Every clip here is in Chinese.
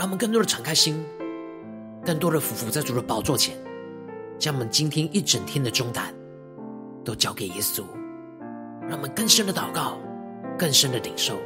让我们更多的敞开心，更多的俯伏在主的宝座前，将我们今天一整天的重担都交给耶稣，让我们更深的祷告。更深的领受。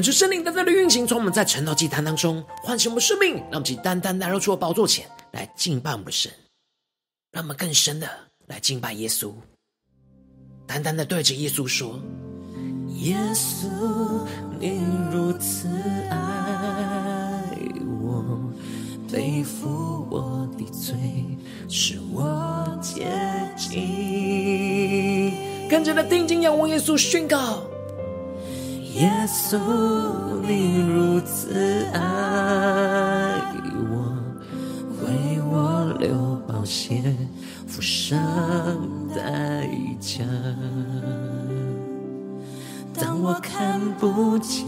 恳求圣灵单单的运行，从我们在晨祷祭坛当中唤醒我们生命，让我们单单来到主的宝座前来敬拜我们的神，让我们更深的来敬拜耶稣，单单的对着耶稣说：耶稣，你如此爱我，背负我的罪，使我洁净。跟着的定睛仰望耶稣，宣告。耶稣，你如此爱我，为我流宝血，付上代价。当我看不见，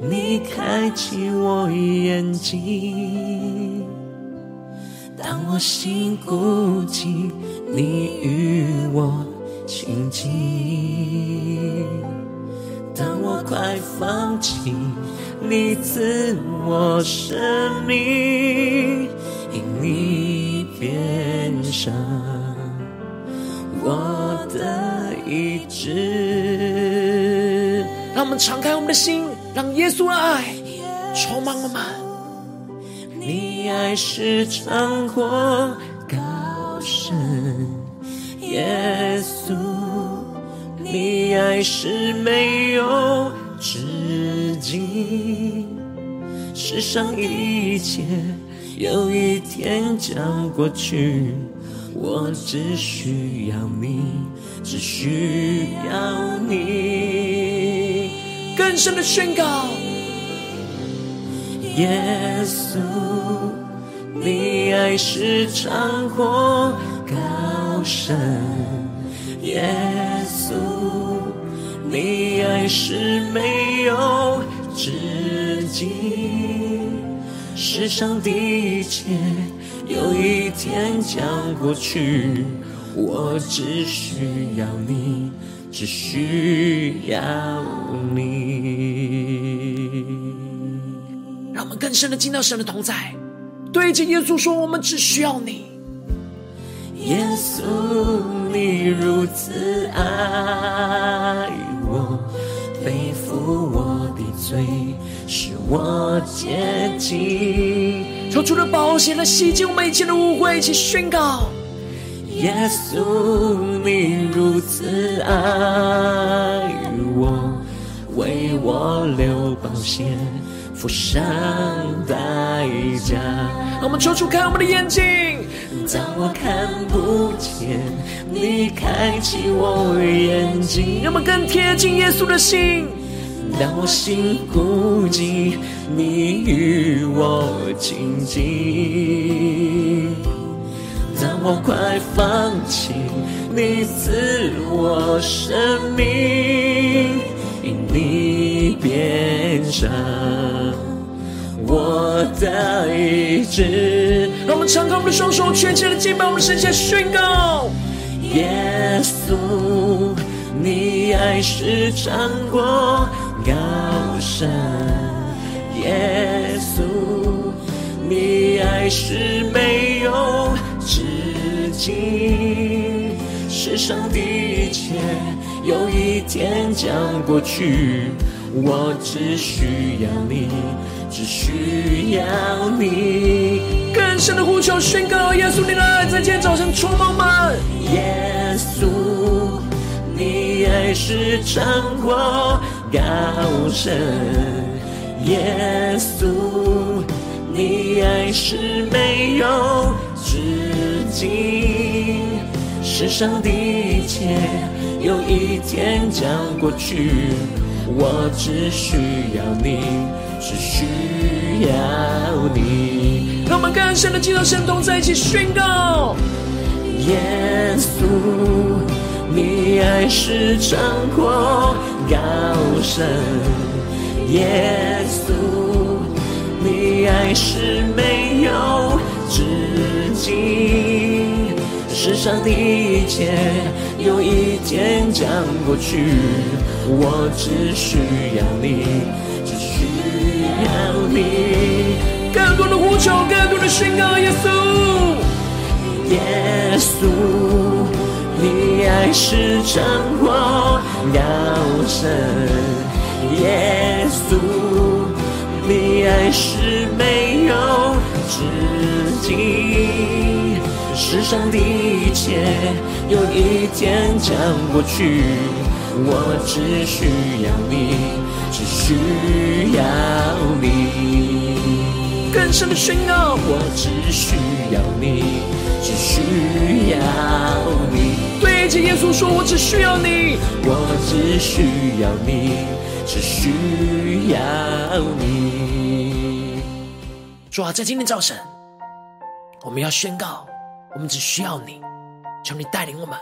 你开启我眼睛；当我心孤寂，你与我亲近。当我快放弃，你赐我生命，因你变上我的意志。让我们敞开我们的心，让耶稣的爱充满我们。你爱是长阔高深，耶稣。你爱是没有止境，世上一切有一天将过去，我只需要你，只需要你。更深的宣告，耶稣，你爱是长阔高深，耶稣。你爱是没有止境，世上的一切有一天将过去，我只需要你，只需要你。让我们更深的进到神的同在，对着耶稣说：我们只需要你。耶稣，你如此爱，罪，使我洁净。求主的宝血来洗净我们一切的污秽，一起宣告：耶稣，你如此爱我，为我流宝血，付上代价。让我们求主开我们的眼睛，当我看不见，你开启我眼睛，让我们更贴近耶稣的心。当我心孤寂，你与我亲近；当我快放弃，你赐我生命，因你变成我的医治。让我们敞开我们的双手，全心的敬拜，我们圣洁宣告：耶稣，你爱是长过。高深，耶稣，你爱是没有止境。世上的一切有一天将过去，我只需要你，只需要你。更深的呼求宣告：耶稣，你的爱在今天早晨充满吗？耶稣，你爱是长过。高深，耶稣，你爱是没有止境。世上的一切有一天将过去，我只需要你，只需要你。让我们更深的进到神同在一起宣告：耶稣，你爱是长阔。高深，耶稣，你爱是没有止境。世上的一切有一天将过去，我只需要你，只需要你。更多的呼求，更多的宣告，耶稣，耶稣，你爱是长阔。高深，耶稣，你爱是没有止境。世上的一切有一天将过去，我只需要你，只需要你。更深的宣告，我只需要你，只需要你。对着耶稣说：“我只需要你，我只需要你，只需要你。”主啊，在今天早晨，我们要宣告，我们只需要你，求你带领我们，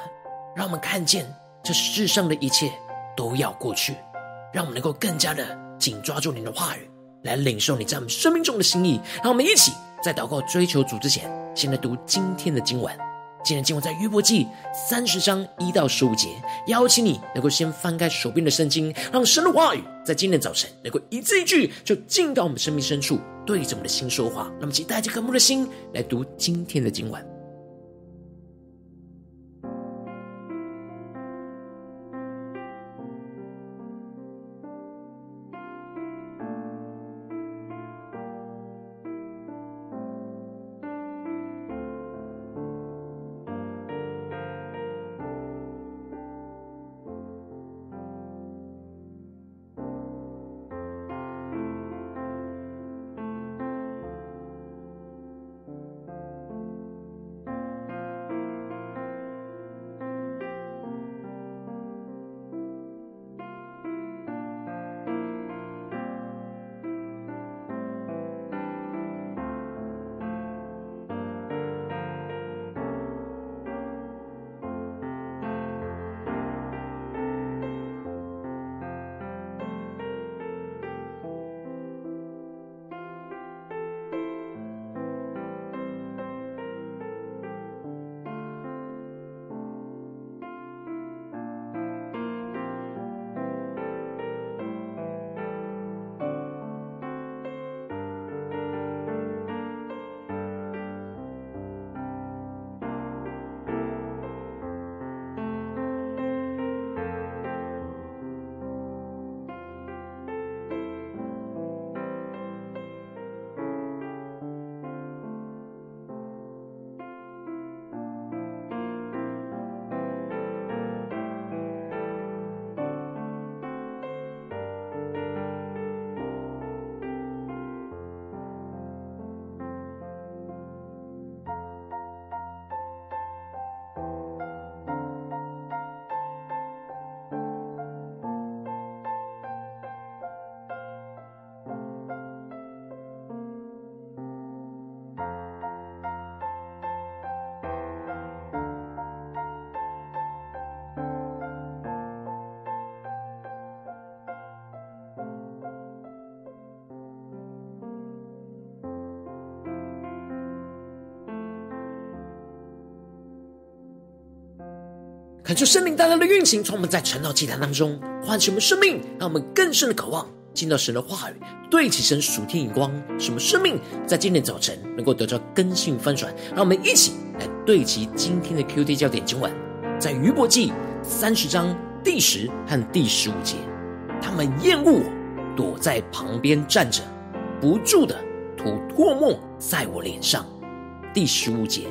让我们看见这世上的一切都要过去，让我们能够更加的紧抓住你的话语，来领受你在我们生命中的心意。让我们一起在祷告追求主之前，先来读今天的经文。今天今晚在约伯记三十章一到十五节，邀请你能够先翻开手边的圣经，让神的话语在今天早晨能够一字一句就进到我们生命深处，对着我们的心说话。那么，请带着渴慕的心来读今天的今晚。恳求圣灵大大的运行，从我们在晨祷祭坛当中唤醒我们生命，让我们更深的渴望进到神的话语，对齐神属天眼光，什么生命在今天早晨能够得到更新翻转。让我们一起来对齐今天的 QD 焦点经文，在余伯记三十章第十和第十五节，他们厌恶我，躲在旁边站着，不住的吐唾沫在我脸上。第十五节，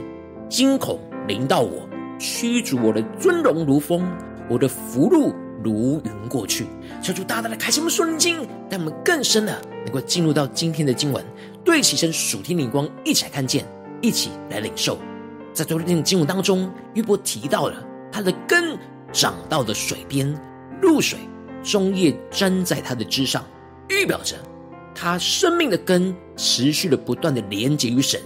惊恐临到我，驱逐我的尊荣如风，我的福禄如云过去。求主大大的开启我们属灵经，让我们更深的能够进入到今天的经文，对齐神属天灵光，一起来看见，一起来领受。在昨天的经文当中，约伯提到了他的根长到了水边，露水终夜沾在他的枝上，预表着他生命的根持续的不断的连接于神。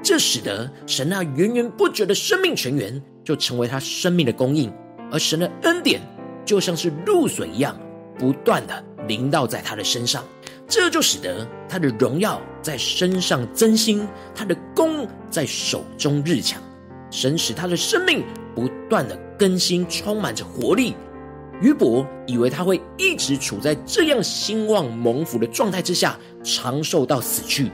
这使得神那源源不绝的生命泉源就成为他生命的供应，而神的恩典就像是露水一样，不断的淋到在他的身上，这就使得他的荣耀在身上增新，他的功在手中日强。神使他的生命不断的更新，充满着活力。约伯以为他会一直处在这样兴旺蒙福的状态之下，长寿到死去。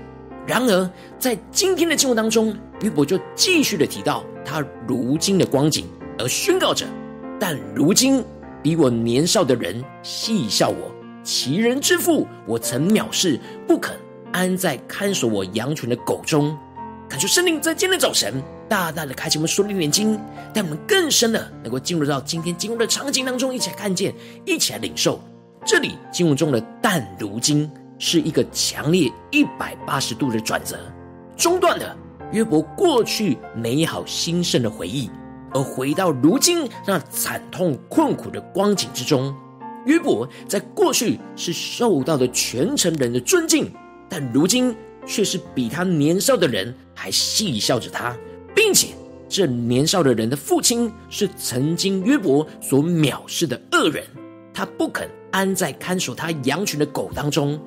然而，在今天的经文当中，约伯就继续的提到他如今的光景，而宣告着：但如今比我年少的人戏笑我，其人之父我曾藐视，不肯安在看守我羊群的狗中。恳求圣灵在今天的早晨，大大的开启我们属灵眼睛，带我们更深的能够进入到今天经文的场景当中，一起来看见，一起来领受。这里经文中的“但如今”。是一个强烈一百八十度的转折，中断了约伯过去美好兴盛的回忆，而回到如今那惨痛困苦的光景之中。约伯在过去是受到的全城人的尊敬，但如今却是比他年少的人还戏笑着他，并且这年少的人的父亲是曾经约伯所藐视的恶人，他不肯安在看守他羊群的狗当中。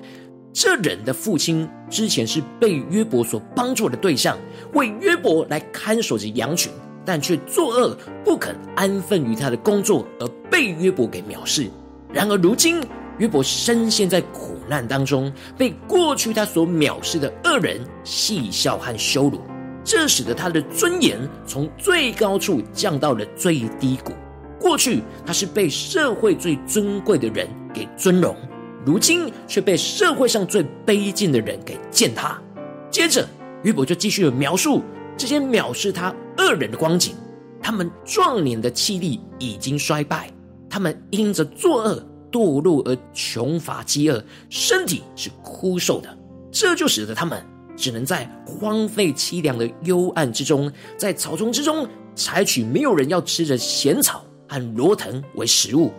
这人的父亲之前是被约伯所帮助的对象，为约伯来看守着羊群，但却作恶，不肯安分于他的工作，而被约伯给藐视。然而如今，约伯深陷在苦难当中，被过去他所藐视的恶人戏笑和羞辱，这使得他的尊严从最高处降到了最低谷。过去他是被社会最尊贵的人给尊荣。如今却被社会上最卑贱的人给践踏。接着，约伯就继续描述这些藐视他恶人的光景。他们壮年的气力已经衰败，他们因着作恶堕落而穷乏饥饿，身体是枯瘦的。这就使得他们只能在荒废凄凉的幽暗之中，在草丛之中采取没有人要吃的咸草和罗藤为食物。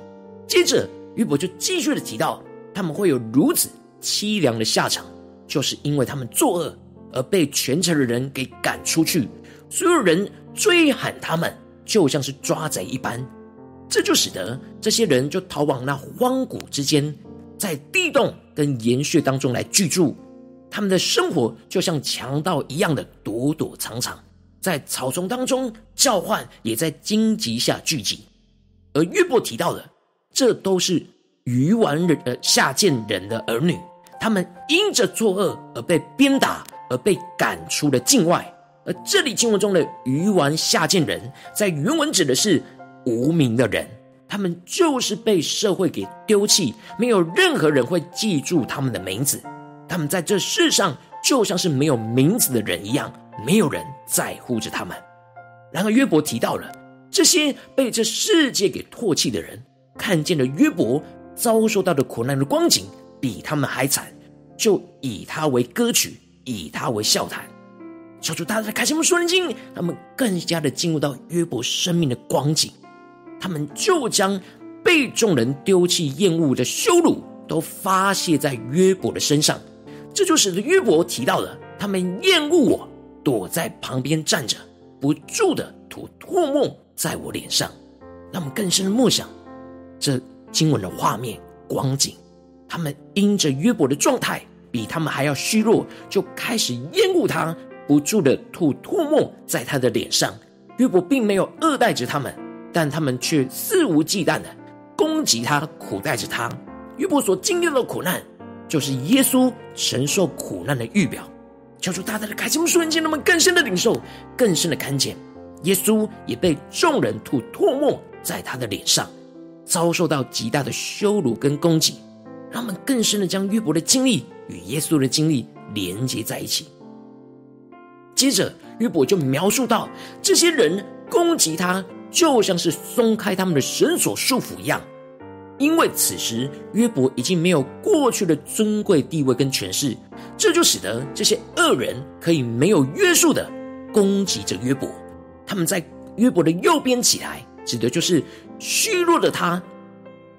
接着，约伯就继续的提到。他们会有如此凄凉的下场，就是因为他们作恶而被全城的人给赶出去，所有人追喊他们，就像是抓贼一般。这就使得这些人就逃往那荒谷之间，在地洞跟岩穴当中来居住。他们的生活就像强盗一样的躲躲藏藏，在草丛当中叫唤，也在荆棘下聚集。而约伯提到的，这都是。愚顽人呃下贱人的儿女，他们因着作恶而被鞭打，而被赶出了境外。而这里经文中的愚顽下贱人，在原文指的是无名的人，他们就是被社会给丢弃，没有任何人会记住他们的名字。他们在这世上就像是没有名字的人一样，没有人在乎着他们。然而约伯提到了这些被这世界给唾弃的人，看见了约伯。遭受到的苦难的光景比他们还惨，就以他为歌曲，以他为笑谈。求主大家开启我们属灵经，他们更加的进入到约伯生命的光景。他们就将被众人丢弃、厌恶的羞辱，都发泄在约伯的身上。这就使得约伯提到了他们厌恶我，躲在旁边站着，不住的吐唾沫在我脸上。让我们更深的默想这。经文的画面光景，他们因着约伯的状态比他们还要虚弱，就开始厌恶他，不住的吐唾沫在他的脸上。约伯并没有恶待着他们，但他们却肆无忌惮的攻击他、苦待着他。约伯所经历的苦难，就是耶稣承受苦难的预表。求主大大的开启我们瞬间，让我们更深的领受、更深的看见，耶稣也被众人吐唾沫在他的脸上，遭受到极大的羞辱跟攻击。让我们更深的将约伯的经历与耶稣的经历连接在一起。接着，约伯就描述到，这些人攻击他，就像是松开他们的绳索束缚一样。因为此时约伯已经没有过去的尊贵地位跟权势，这就使得这些恶人可以没有约束的攻击着约伯。他们在约伯的右边起来，指的就是虚弱的他，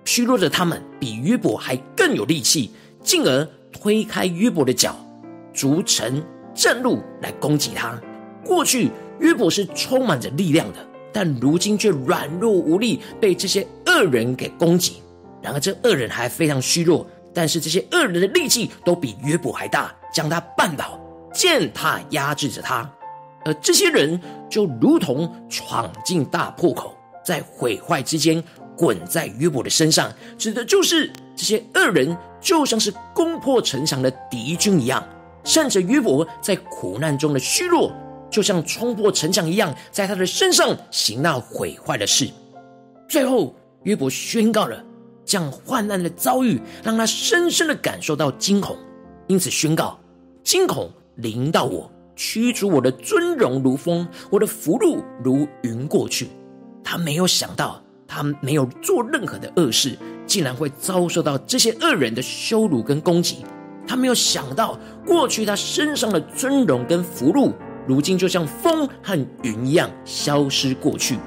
虚弱的他们比约伯还更有力气，进而推开约伯的脚，逐成正路来攻击他。过去约伯是充满着力量的，但如今却软弱无力，被这些恶人给攻击。然而，这恶人还非常虚弱，但是这些恶人的力气都比约伯还大，将他绊倒，践踏压制着他。而这些人就如同闯进大破口，在毁坏之间滚在约伯的身上，指的就是这些恶人就像是攻破城墙的敌军一样，趁着约伯在苦难中的虚弱，就像冲破城墙一样，在他的身上行那毁坏的事。最后，约伯宣告了。这样患难的遭遇，让他深深的感受到惊恐，因此宣告：惊恐临到我，驱逐我的尊荣如风，我的福禄如云过去。他没有想到，他没有做任何的恶事，竟然会遭受到这些恶人的羞辱跟攻击。他没有想到，过去他身上的尊荣跟福禄，如今就像风和云一样消失过去。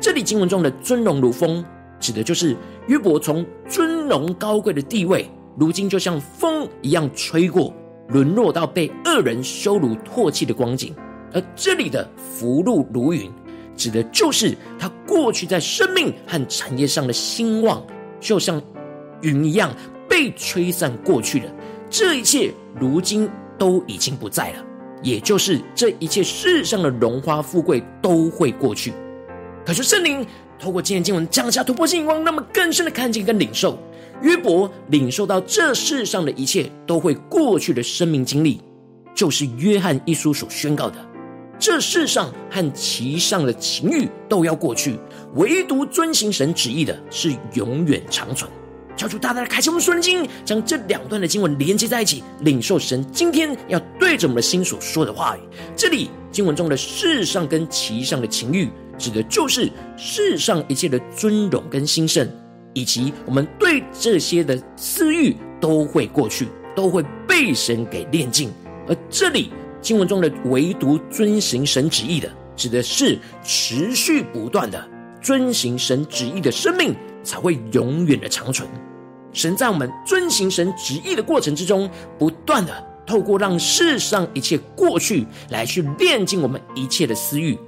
这里经文中的尊荣如风。指的就是约伯从尊荣高贵的地位，如今就像风一样吹过，沦落到被恶人羞辱唾弃的光景。而这里的福禄如云，指的就是他过去在生命和产业上的兴旺，就像云一样被吹散过去了。这一切如今都已经不在了，也就是这一切世上的荣华富贵都会过去。可是圣灵。透过今天经文降下突破性眼光，那么更深的看见跟领受，约伯领受到这世上的一切都会过去的生命经历，就是约翰一书所宣告的：这世上和其上的情欲都要过去，唯独遵行神旨意的是永远长存。求主大大的开启我们属灵经，将这两段的经文连接在一起，领受神今天要对着我们的心所说的话语。这里经文中的世上跟其上的情欲。指的就是世上一切的尊荣跟兴盛，以及我们对这些的私欲都会过去，都会被神给炼净。而这里经文中的唯独遵行神旨意的，指的是持续不断的遵行神旨意的生命，才会永远的长存。神在我们遵行神旨意的过程之中，不断的透过让世上一切过去，来去炼净我们一切的私欲。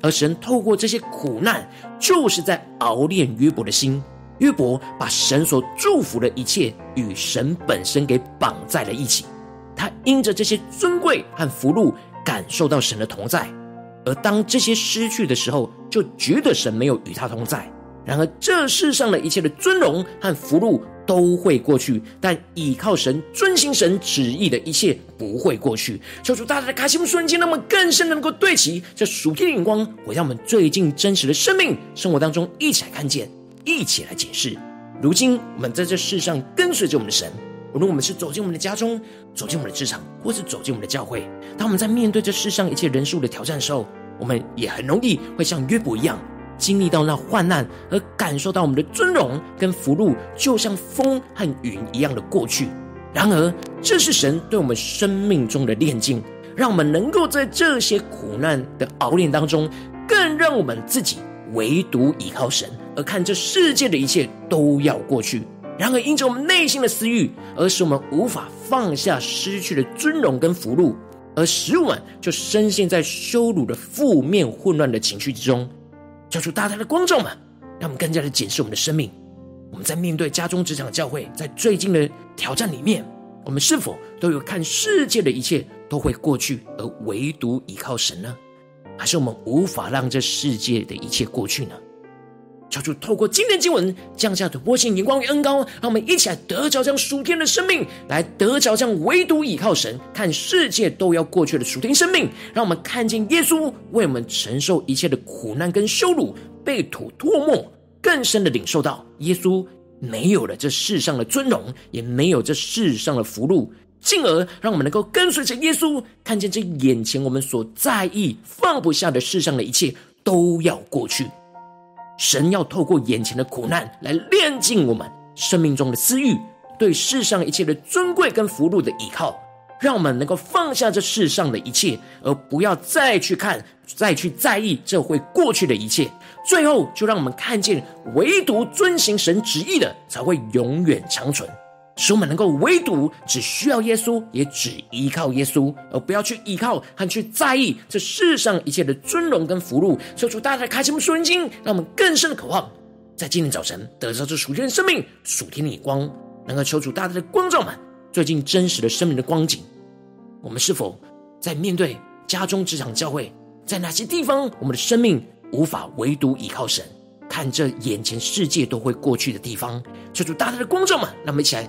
而神透过这些苦难，就是在熬炼约伯的心。约伯把神所祝福的一切与神本身给绑在了一起。他因着这些尊贵和福禄，感受到神的同在；而当这些失去的时候，就觉得神没有与他同在。然而，这世上的一切的尊荣和福禄都会过去，但倚靠神、遵行神旨意的一切不会过去。求主大大的开心瞬间，让我们更深的能够对齐这属天的眼光，回到我们最近真实的生命生活当中，一起来看见，一起来解释。如今我们在这世上跟随着我们的神，无论我们是走进我们的家中，走进我们的职场，或是走进我们的教会，当我们在面对这世上一切人数的挑战时候，我们也很容易会像约伯一样。经历到那患难，而感受到我们的尊荣跟福禄，就像风和云一样的过去。然而，这是神对我们生命中的炼净，让我们能够在这些苦难的熬炼当中，更让我们自己唯独依靠神，而看这世界的一切都要过去。然而，因着我们内心的私欲，而使我们无法放下失去的尊荣跟福禄，而使我们就深陷在羞辱的负面混乱的情绪之中。叫出大大的光照们，让我们更加的检视我们的生命。我们在面对家中、职场、教会，在最近的挑战里面，我们是否都有看世界的一切都会过去，而唯独依靠神呢？还是我们无法让这世界的一切过去呢？求主透过今天经文降下突破性眼光与恩膏，让我们一起来得着这样属天的生命，来得着这样唯独倚靠神，看世界都要过去的属天生命。让我们看见耶稣为我们承受一切的苦难跟羞辱，被吐唾沫，更深的领受到耶稣没有了这世上的尊荣，也没有这世上的福禄，进而让我们能够跟随着耶稣，看见这眼前我们所在意、放不下的世上的一切都要过去。神要透过眼前的苦难来炼尽我们生命中的私欲，对世上一切的尊贵跟福禄的依靠，让我们能够放下这世上的一切，而不要再去看、再去在意这会过去的一切。最后，就让我们看见，唯独遵行神旨意的，才会永远长存。使我们能够唯独只需要耶稣，也只依靠耶稣，而不要去依靠和去在意这世上一切的尊荣跟福禄。求主大大开启我们属灵经，让我们更深的渴望，在今天早晨得到这属天的生命、属天的眼光，能够求主大大的光照满最近真实的生命的光景。我们是否在面对家中、职场、教会，在哪些地方，我们的生命无法唯独依靠神？看这眼前世界都会过去的地方，求主大大的光照满，让我们一起来。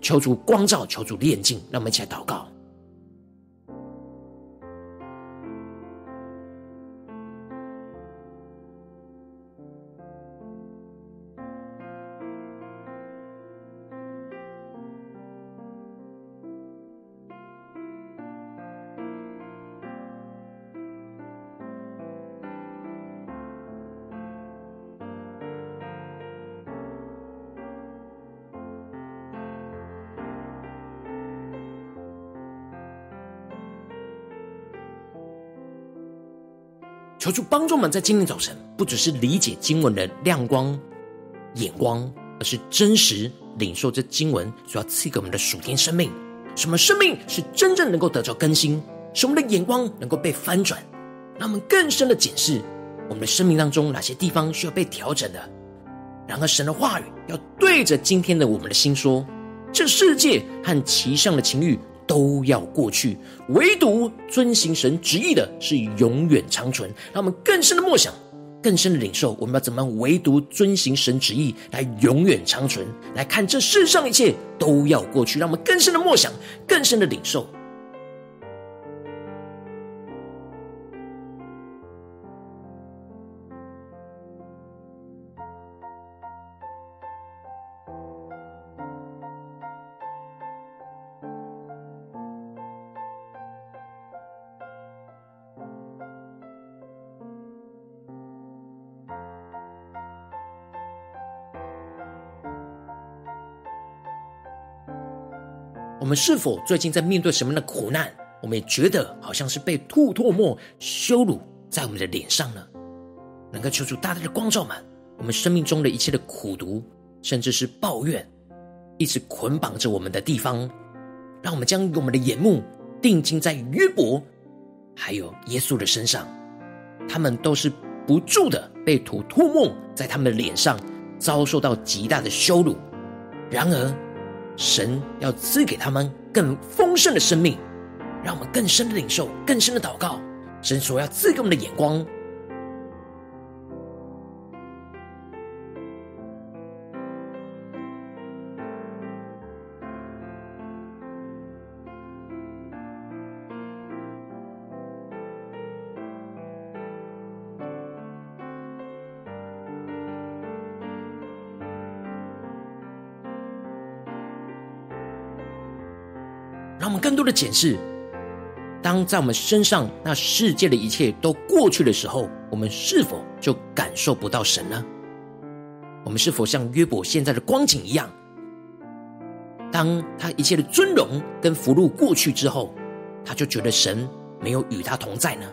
求主光照，求主炼净，让我们一起来祷告。求主帮助我们，在今天早晨，不只是理解经文的亮光、眼光，而是真实领受这经文所要赐给我们的属天生命。什么生命是真正能够得着更新？使我们的眼光能够被翻转，让我们更深的检视我们的生命当中哪些地方需要被调整的。然而，神的话语要对着今天的我们的心说：这世界和其上的情欲。都要过去，唯独遵行神旨意的是永远长存。让我们更深的默想，更深的领受，我们要怎么样唯独遵行神旨意来永远长存？来看这世上一切都要过去，让我们更深的默想，更深的领受。我们是否最近在面对什么样的苦难？我们也觉得好像是被吐唾沫、羞辱在我们的脸上呢？能够求主大大的光照满我们生命中的一切的苦毒，甚至是抱怨，一直捆绑着我们的地方，让我们将我们的眼目定睛在约伯，还有耶稣的身上，他们都是不住的被吐唾沫在他们的脸上，遭受到极大的羞辱。然而，神要赐给他们更丰盛的生命，让我们更深的领受，更深的祷告。神所要赐给我们的眼光。的检视，当在我们身上那世界的一切都过去的时候，我们是否就感受不到神呢？我们是否像约伯现在的光景一样，当他一切的尊荣跟福禄过去之后，他就觉得神没有与他同在呢？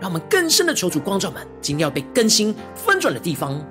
让我们更深的求主光照们，今天要被更新翻转的地方。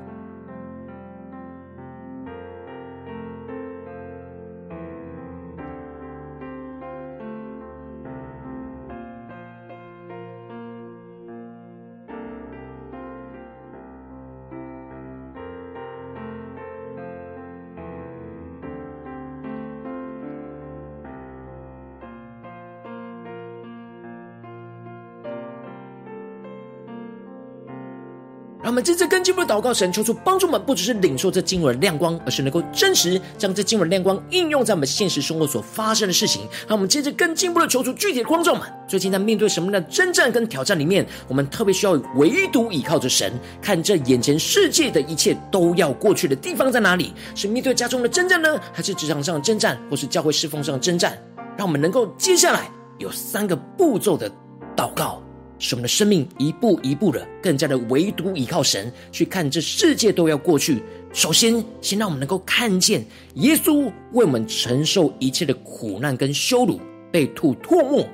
我们这次更进一步的祷告，神求主帮助我们，不只是领受这经文的亮光，而是能够真实将这经文的亮光应用在我们现实生活所发生的事情。让我们接着更进一步的求主具体的光照们，最近在面对什么？样的征战跟挑战里面，我们特别需要唯独依靠着神，看这眼前世界的一切都要过去的地方在哪里？是面对家中的征战呢，还是职场上的征战，或是教会侍奉上的征战？让我们能够接下来有三个步骤的祷告。使我们的生命一步一步的更加的唯独依靠神，去看这世界都要过去。首先，先让我们能够看见耶稣为我们承受一切的苦难跟羞辱，被吐唾沫，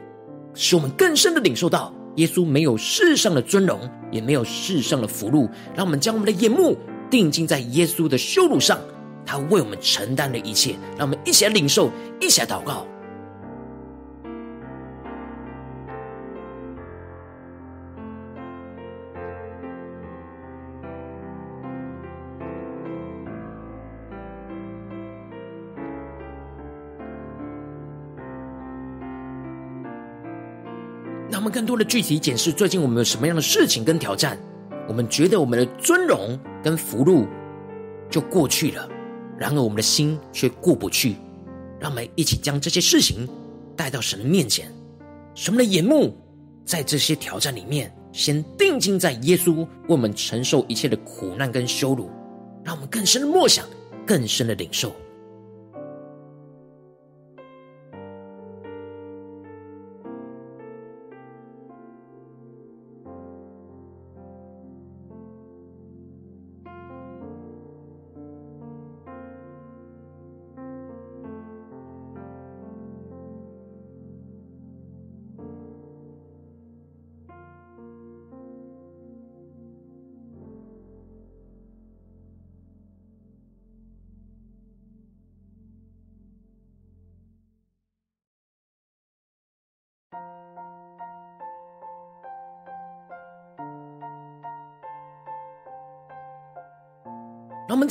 使我们更深的领受到耶稣没有世上的尊荣，也没有世上的福禄。让我们将我们的眼目定睛在耶稣的羞辱上，他为我们承担了一切。让我们一起来领受，一起来祷告。我们更多的具体检视，最近我们有什么样的事情跟挑战？我们觉得我们的尊荣跟福禄就过去了，然而我们的心却过不去。让我们一起将这些事情带到神的面前，神的眼目在这些挑战里面，先定睛在耶稣为我们承受一切的苦难跟羞辱，让我们更深的默想，更深的领受。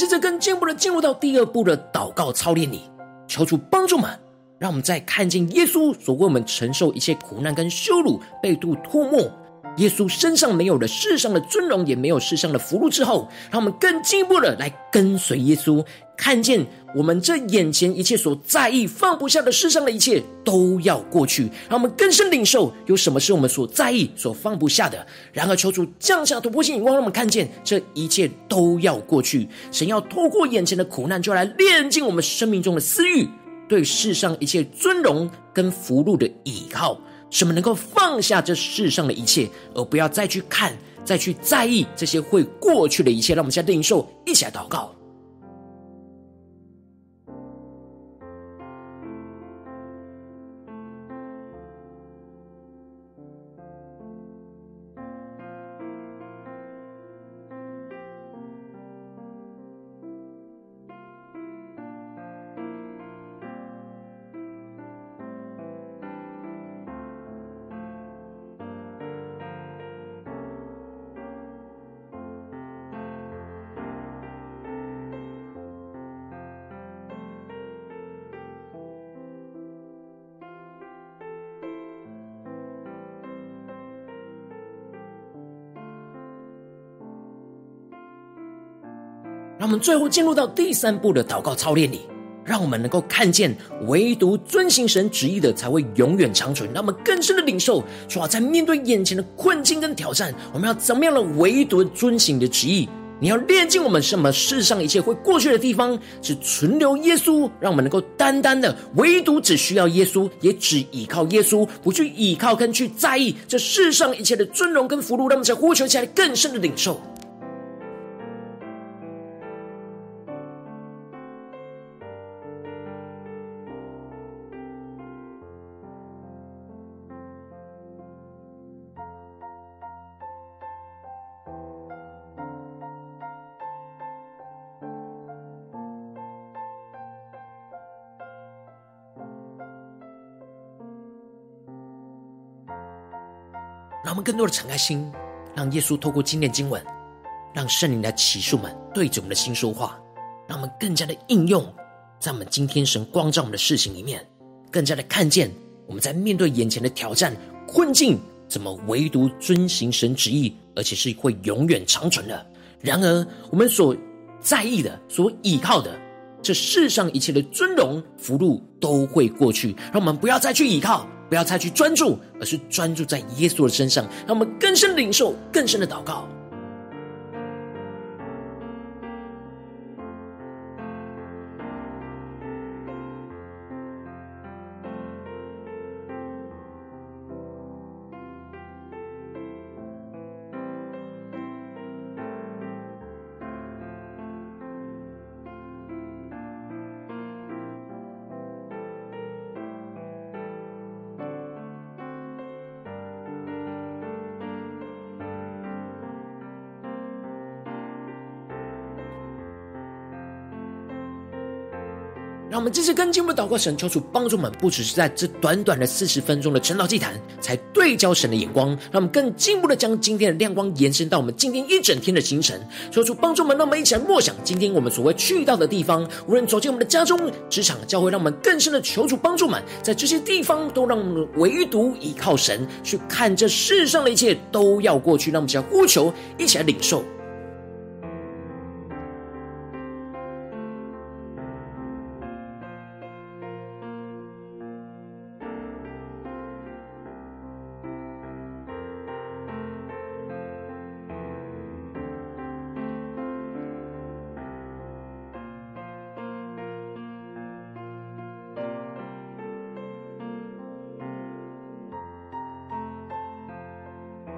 接着更进一步的进入到第二步的祷告操练里，求主帮助们，让我们在看见耶稣所为我们承受一切苦难跟羞辱、被吐唾沫，耶稣身上没有了世上的尊荣，也没有世上的福禄之后，让我们更进一步的来跟随耶稣。看见我们这眼前一切所在意、放不下的世上的一切都要过去，让我们更深领受有什么是我们所在意、所放不下的。然而，求主降下突破性眼光，让我们看见这一切都要过去。神要透过眼前的苦难，就来炼净我们生命中的私欲，对世上一切尊荣跟福禄的倚靠，什么能够放下这世上的一切，而不要再去看、再去在意这些会过去的一切。让我们现在领受，一起来祷告。让我们最后进入到第三步的祷告操练里，让我们能够看见，唯独遵行神旨意的才会永远长存。让我们更深的领受，说在面对眼前的困境跟挑战，我们要怎么样的唯独遵行你的旨意？你要炼净我们什么世上一切会过去的地方，只存留耶稣，让我们能够单单的唯独只需要耶稣，也只依靠耶稣，不去依靠跟去在意这世上一切的尊荣跟福禄。让我们在呼求起来更深的领受。更多的敞开心，让耶稣透过今天经文，让圣灵来启示我们，对着我们的心说话，让我们更加的应用在我们今天神光照我们的事情里面，更加的看见我们在面对眼前的挑战困境，怎么唯独遵行神旨意，而且是会永远长存的。然而，我们所在意的、所倚靠的，这世上一切的尊荣、福禄都会过去。让我们不要再去倚靠，不要再去专注，而是专注在耶稣的身上。让我们更深领受，更深的祷告。我们继续跟进我们的祷告，神求主帮助我们，不只是在这短短的四十分钟的晨祷祭坛，才对焦神的眼光，让我们更进一步的将今天的亮光延伸到我们今天一整天的行程。求主帮助我们，让我们一起来默想今天我们所谓去到的地方，无论走进我们的家中、职场、教会，让我们更深的求主帮助们，在这些地方都让我们唯独依靠神，去看这世上的一切都要过去。让我们一起来呼求，一起来领受。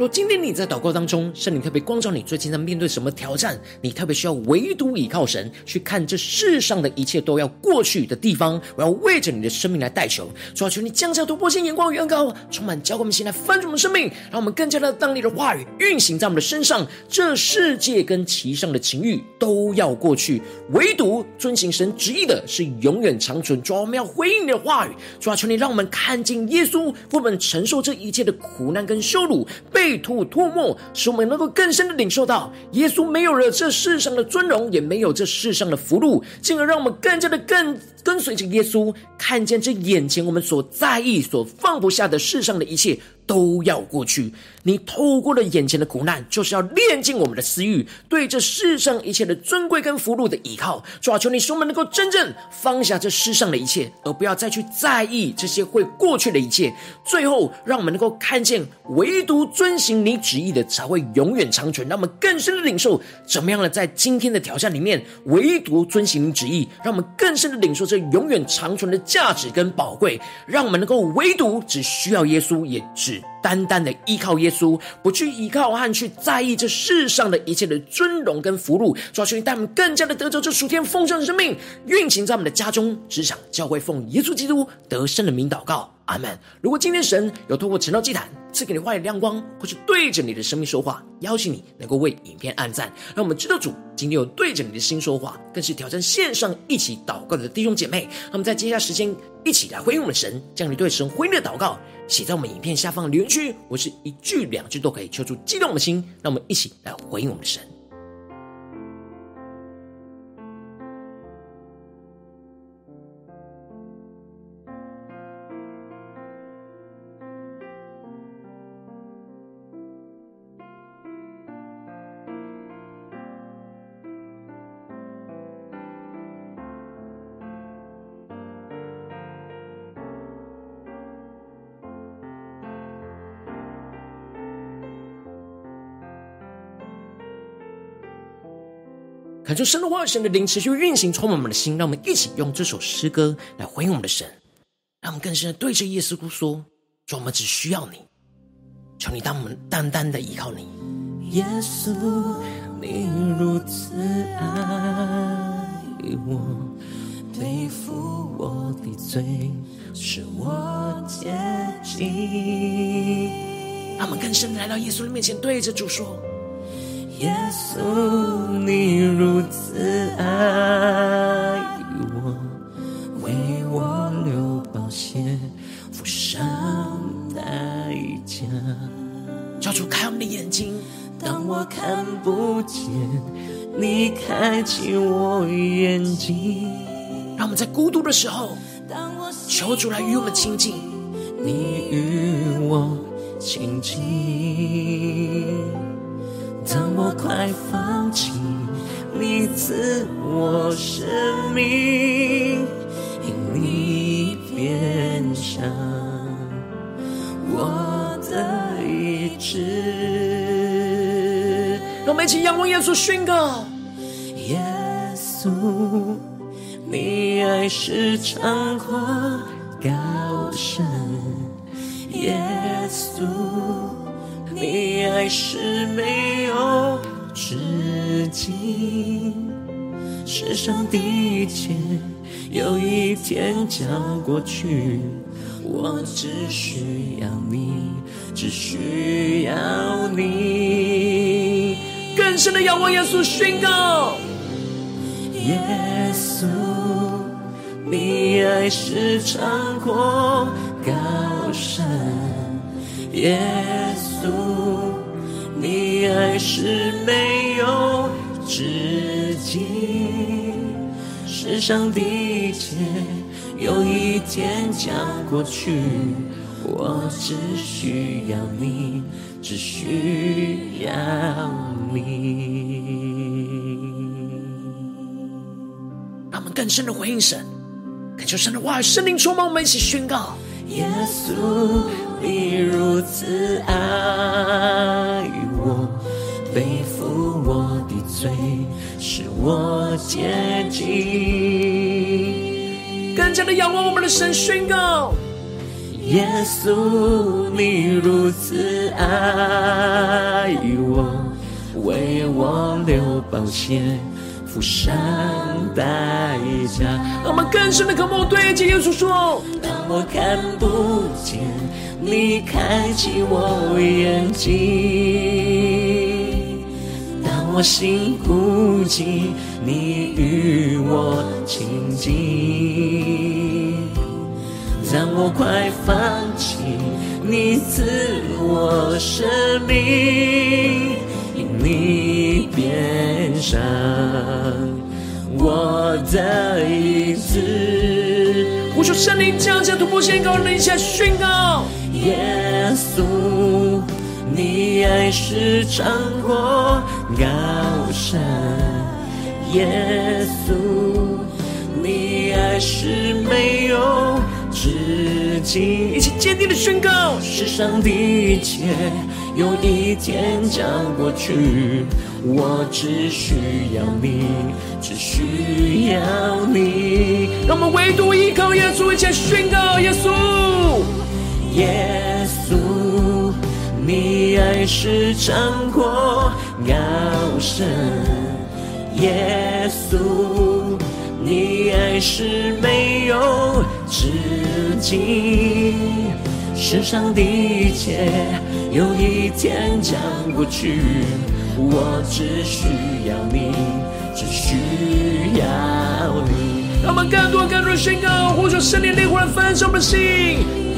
若今天你在祷告当中，圣灵特别光照你，最近在面对什么挑战？你特别需要唯独倚靠神，去看这世上的一切都要过去的地方。我要为着你的生命来代求，主要求你降下突破性眼光与恩膏，充满教灌我们心来翻转我们生命，让我们更加的当你的话语运行在我们的身上。这世界跟其上的情欲都要过去，唯独遵行神旨意的是永远长存。主要我们要回应你的话语，主要求你让我们看见耶稣为我们承受这一切的苦难跟羞辱，被。吐唾沫，使我们能够更深的领受到，耶稣没有了这世上的尊荣，也没有这世上的福禄，进而让我们更加的更跟随着耶稣，看见这眼前我们所在意、所放不下的世上的一切。都要过去。你透过了眼前的苦难，就是要炼净我们的私欲，对这世上一切的尊贵跟福禄的依靠。主啊，求你使我们能够真正放下这世上的一切，而不要再去在意这些会过去的一切。最后，让我们能够看见，唯独遵行你旨意的，才会永远长存。让我们更深的领受，怎么样呢？在今天的挑战里面，唯独遵行你旨意，让我们更深的领受这永远长存的价值跟宝贵。让我们能够唯独只需要耶稣，也只。单单的依靠耶稣，不去依靠和去在意这世上的一切的尊荣跟福禄，主要求你带我们更加的得着这属天丰盛的生命，运行在我们的家中、职场、教会，奉耶稣基督得胜的名祷告，阿门。如果今天神有透过晨祷祭坛赐给你话语亮光，或是对着你的生命说话，邀请你能够为影片按赞，让我们知道主今天有对着你的心说话，更是挑战线上一起祷告的弟兄姐妹。那么在接下来时间，一起来回应我们神，将你对神回应的祷告。写在我们影片下方的留言区，我是一句两句都可以求出激动的心，让我们一起来回应我们的神。求神的话语、神的灵持续运行，充满我们的心。让我们一起用这首诗歌来回应我们的神，让我们更深的对着耶稣说：主，我们只需要你，求你当我们单单的依靠你。耶稣，你如此爱我，背负我的罪，使我接近。让我们更深的来到耶稣的面前，对着主说。耶稣，你如此爱我，为我流宝血，付上代价。叫主开我们的眼睛，当我看不见，你开启我眼睛。让我们在孤独的时候，求主来与我们亲近，你与我亲近。当我快放弃，你赐我生命，因你变上我的意志。让我们一起仰望耶稣宣告：耶稣，你爱是长阔高深，耶稣。你爱是没有止境，世上的一切有一天将过去，我只需要你，只需要你。更深的仰望耶稣宣告：耶稣，你爱是长阔高深，耶稣，你爱是没有止境，世上的一切有一天将过去，我只需要你，只需要你。让我们更深的回应神，恳求神的话语、圣灵充满我们，一起宣告：耶稣。你如此爱我，背负我的罪，使我洁净。更加的仰望我们的神，宣告：耶稣，你如此爱我，为我流宝血，付上代价。让我们更深的渴慕，对着耶稣说：当我看不见。你开启我眼睛，当我心孤寂，你与我亲近；当我快放弃，你赐我生命，因你变上我的意志。呼求圣灵降下突破线，高人一下宣告。耶稣，你爱是长阔高山。耶稣，你爱是没有止境。一起坚定的宣告：世上的一切有一天将过去，我只需要你，只需要你。让我们唯独依靠耶稣，一起宣告耶稣。耶稣，你爱是长阔高深。耶稣，你爱是没有止境。世上的一切有一天将过去，我只需要你，只需要你。让我们更多更多宣告，呼求圣灵烈火来焚烧我们的心。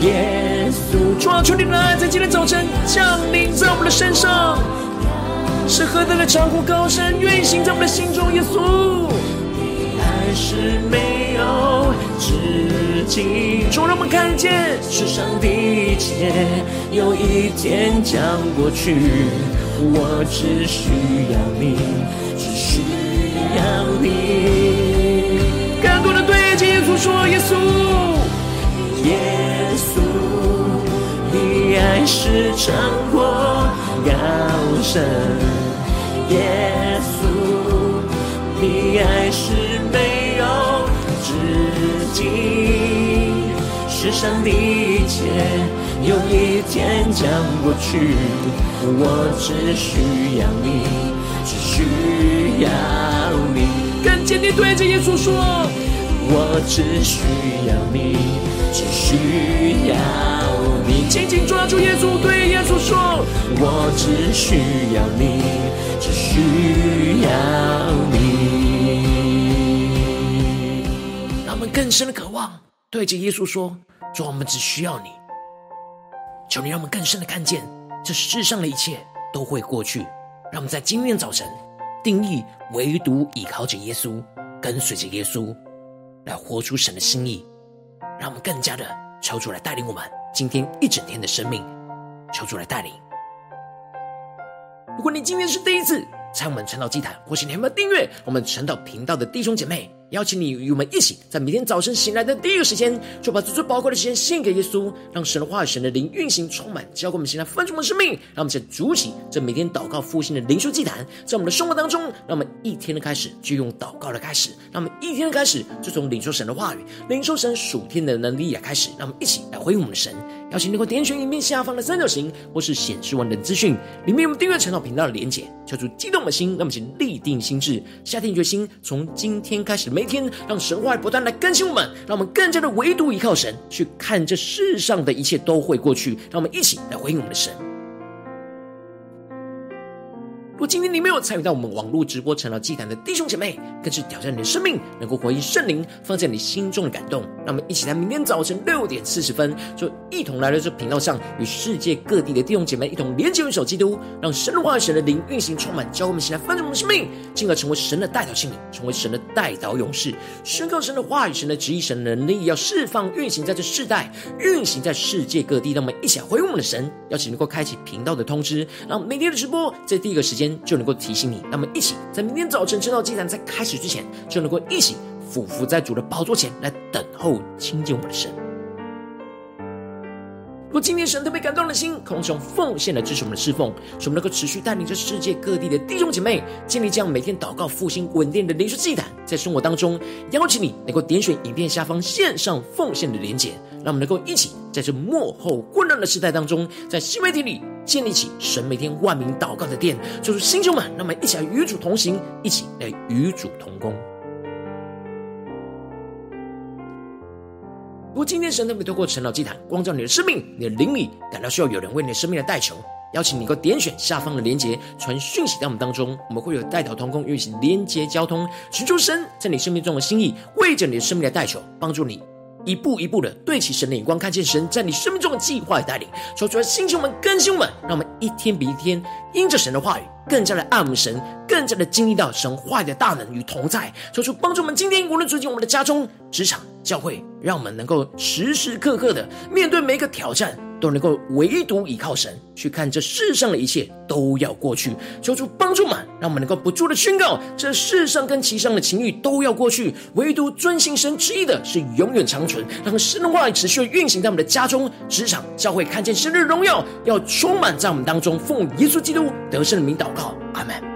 耶稣，主啊，求你的爱在今天早晨降临在我们的身上，是何等的长阔高深，运行在我们的心中。耶稣，你爱是没有止境。主让我们看见世上的一切有一天将过去，我只需要你，只需要你。说耶稣，耶稣，你爱是长阔高深，耶稣，你爱是没有止境，世上的一切有一天将过去，我只需要你，只需要你。更坚定对着耶稣说，我只需要你，只需要你。紧紧抓住耶稣，对耶稣说，我只需要你，只需要你。让我们更深的渴望，对着耶稣说，主，我们只需要你。求你让我们更深的看见，这世上的一切都会过去。让我们在今天早晨定义，唯独倚靠着耶稣，跟随着耶稣。来活出神的心意，让我们更加的求主来带领我们今天一整天的生命，求主来带领。如果你今天是第一次参我们晨祷祭坛，或是你还没有订阅我们晨祷频道的弟兄姐妹，邀请你与我们一起，在每天早晨醒来的第一个时间，就把最最宝贵的时间献给耶稣，让神的话语、神的灵运行充满，交给我们现在分盛的生命。让我们先筑起这每天祷告复兴的灵修祭坛，在我们的生活当中，让我们一天的开始就用祷告的开始，让我们一天的开始就从领受神的话语、领受神属天的能力也开始。让我们一起来回应我们的神。邀请你能够点选影片下方的三角形，或是显示完整资讯，里面有订阅陈老频道的连结，求主激动的心，让我们请立定心智，下定决心，从今天开始每天，让神话不断来更新我们，让我们更加的唯独依靠神，去看这世上的一切都会过去，让我们一起来回应我们的神。如果今天你没有参与到我们网络直播成了祭坛的弟兄姐妹，更是挑战你的生命，能够回应圣灵放在你心中的感动。让我们一起在明天早晨六点四十分，就一同来到这频道上，与世界各地的弟兄姐妹一同连接、元首基督，让神的话语、神的灵运行充满，教我们起来翻转我们的生命，进而成为神的代祷性，成为神的代祷勇士，宣告神的话语、神的旨意、神的能力，要释放运行在这世代，运行在世界各地。让我们一起来回应我们的神，邀请能够开启频道的通知，让每天的直播在第一个时间。就能够提醒你，那么一起在明天早晨晨祷祭坛在开始之前，就能够一起俯伏在主的宝座前来等候亲近我们的神。如果今天神特别感动的心，空中奉献来支持我们的侍奉，使我们能够持续带领着世界各地的弟兄姐妹，建立这样每天祷告复兴稳定的灵修祭坛，在生活当中邀请你能够点选影片下方线上奉献的连结，让我们能够一起在这幕后混乱的时代当中，在新媒体里。建立起神每天万名祷告的殿，就是星球们，那么一起来与主同行，一起来与主同工。如果今天神特别透过晨祷祭坛光照你的生命，你的灵里感到需要有人为你的生命来代求，邀请你够点选下方的连结，传讯息到我们当中，我们会有代祷同工运行连结交通，寻求神在你生命中的心意，为着你的生命来代求，帮助你。一步一步的对齐神的眼光，看见神在你生命中的计划与带领，说出来，星球们、更新我们，让我们一天比一天因着神的话语，更加的爱慕神，更加的经历到神话语的大能与同在，说出帮助我们。今天无论走进我们的家中、职场、教会，让我们能够时时刻刻的面对每一个挑战。都能够唯独倚靠神，去看这世上的一切都要过去，求主帮助们，让我们能够不住的宣告：这世上跟其上的情欲都要过去，唯独遵行神旨意的是永远长存。让神的话语持续运行在我们的家中、职场、教会，看见神的荣耀要充满在我们当中。奉耶稣基督得胜的名祷告，阿门